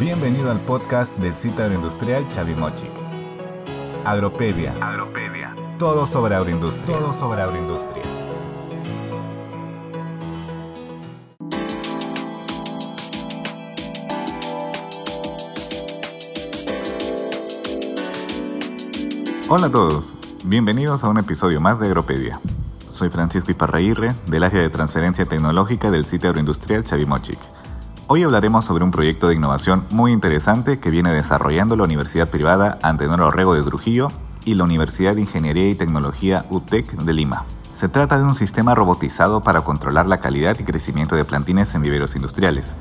Bienvenido al podcast del sitio agroindustrial Chavimochic. Agropedia. Agropedia. Todo sobre agroindustria. Todo sobre agroindustria. Hola a todos, bienvenidos a un episodio más de Agropedia. Soy Francisco Iparraírre, del área de transferencia tecnológica del sitio agroindustrial Chavimochic. Hoy hablaremos sobre un proyecto de innovación muy interesante que viene desarrollando la Universidad Privada Antenor Orrego de Trujillo y la Universidad de Ingeniería y Tecnología UTEC de Lima. Se trata de un sistema robotizado para controlar la calidad y crecimiento de plantines en viveros industriales.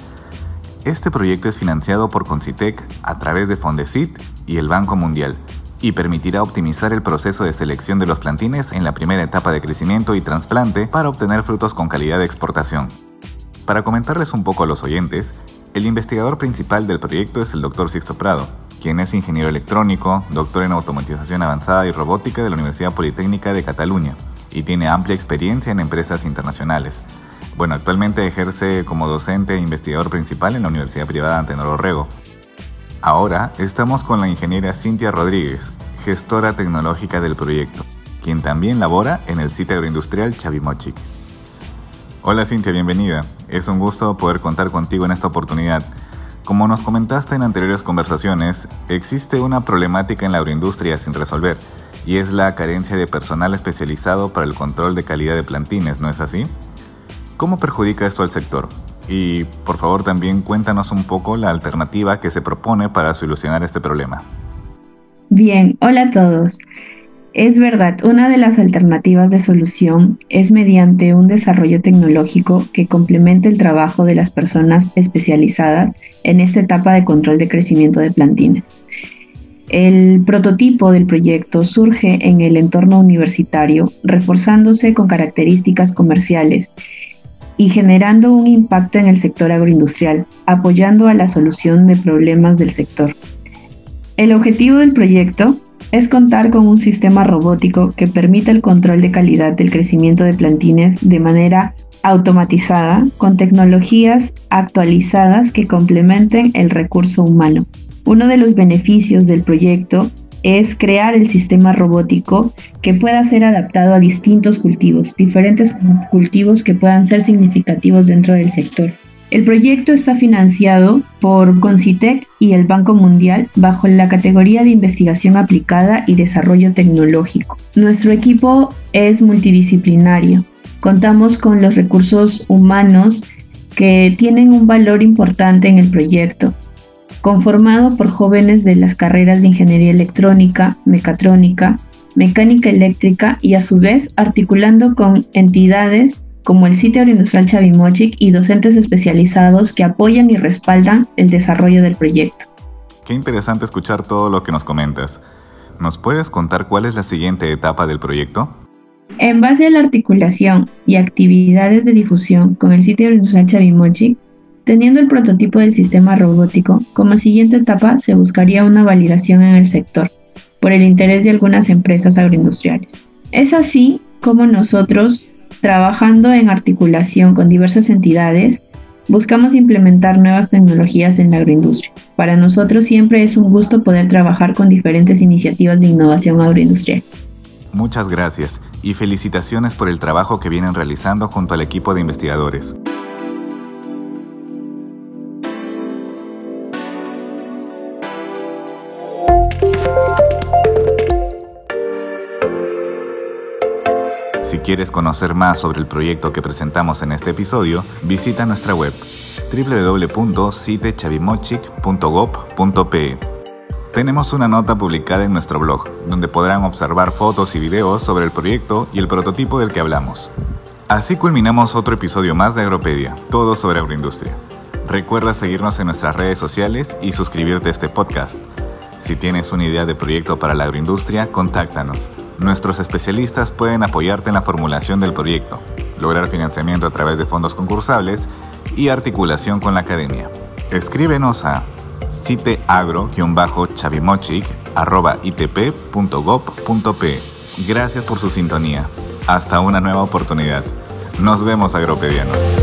Este proyecto es financiado por Concitec a través de Fondesit y el Banco Mundial y permitirá optimizar el proceso de selección de los plantines en la primera etapa de crecimiento y trasplante para obtener frutos con calidad de exportación. Para comentarles un poco a los oyentes, el investigador principal del proyecto es el Dr. Sixto Prado, quien es ingeniero electrónico, doctor en automatización avanzada y robótica de la Universidad Politécnica de Cataluña y tiene amplia experiencia en empresas internacionales. Bueno, actualmente ejerce como docente e investigador principal en la Universidad Privada Antenor Orrego. Ahora estamos con la ingeniera Cintia Rodríguez, gestora tecnológica del proyecto, quien también labora en el sitio agroindustrial Chavimochic. Hola Cintia, bienvenida. Es un gusto poder contar contigo en esta oportunidad. Como nos comentaste en anteriores conversaciones, existe una problemática en la agroindustria sin resolver, y es la carencia de personal especializado para el control de calidad de plantines, ¿no es así? ¿Cómo perjudica esto al sector? Y por favor también cuéntanos un poco la alternativa que se propone para solucionar este problema. Bien, hola a todos. Es verdad, una de las alternativas de solución es mediante un desarrollo tecnológico que complemente el trabajo de las personas especializadas en esta etapa de control de crecimiento de plantines. El prototipo del proyecto surge en el entorno universitario, reforzándose con características comerciales y generando un impacto en el sector agroindustrial, apoyando a la solución de problemas del sector. El objetivo del proyecto es contar con un sistema robótico que permita el control de calidad del crecimiento de plantines de manera automatizada con tecnologías actualizadas que complementen el recurso humano. Uno de los beneficios del proyecto es crear el sistema robótico que pueda ser adaptado a distintos cultivos, diferentes cultivos que puedan ser significativos dentro del sector. El proyecto está financiado por Concitec y el Banco Mundial bajo la categoría de investigación aplicada y desarrollo tecnológico. Nuestro equipo es multidisciplinario. Contamos con los recursos humanos que tienen un valor importante en el proyecto, conformado por jóvenes de las carreras de ingeniería electrónica, mecatrónica, mecánica eléctrica y a su vez articulando con entidades como el sitio agroindustrial Chavimochic y docentes especializados que apoyan y respaldan el desarrollo del proyecto. Qué interesante escuchar todo lo que nos comentas. ¿Nos puedes contar cuál es la siguiente etapa del proyecto? En base a la articulación y actividades de difusión con el sitio agroindustrial Chavimochic, teniendo el prototipo del sistema robótico, como siguiente etapa se buscaría una validación en el sector por el interés de algunas empresas agroindustriales. Es así como nosotros Trabajando en articulación con diversas entidades, buscamos implementar nuevas tecnologías en la agroindustria. Para nosotros siempre es un gusto poder trabajar con diferentes iniciativas de innovación agroindustrial. Muchas gracias y felicitaciones por el trabajo que vienen realizando junto al equipo de investigadores. Quieres conocer más sobre el proyecto que presentamos en este episodio, visita nuestra web www.citechavimochic.gov.pe. Tenemos una nota publicada en nuestro blog, donde podrán observar fotos y videos sobre el proyecto y el prototipo del que hablamos. Así culminamos otro episodio más de Agropedia, todo sobre agroindustria. Recuerda seguirnos en nuestras redes sociales y suscribirte a este podcast. Si tienes una idea de proyecto para la agroindustria, contáctanos. Nuestros especialistas pueden apoyarte en la formulación del proyecto, lograr financiamiento a través de fondos concursables y articulación con la academia. Escríbenos a citeagro-chavimochic.itp.gov.p. Gracias por su sintonía. Hasta una nueva oportunidad. Nos vemos agropedianos.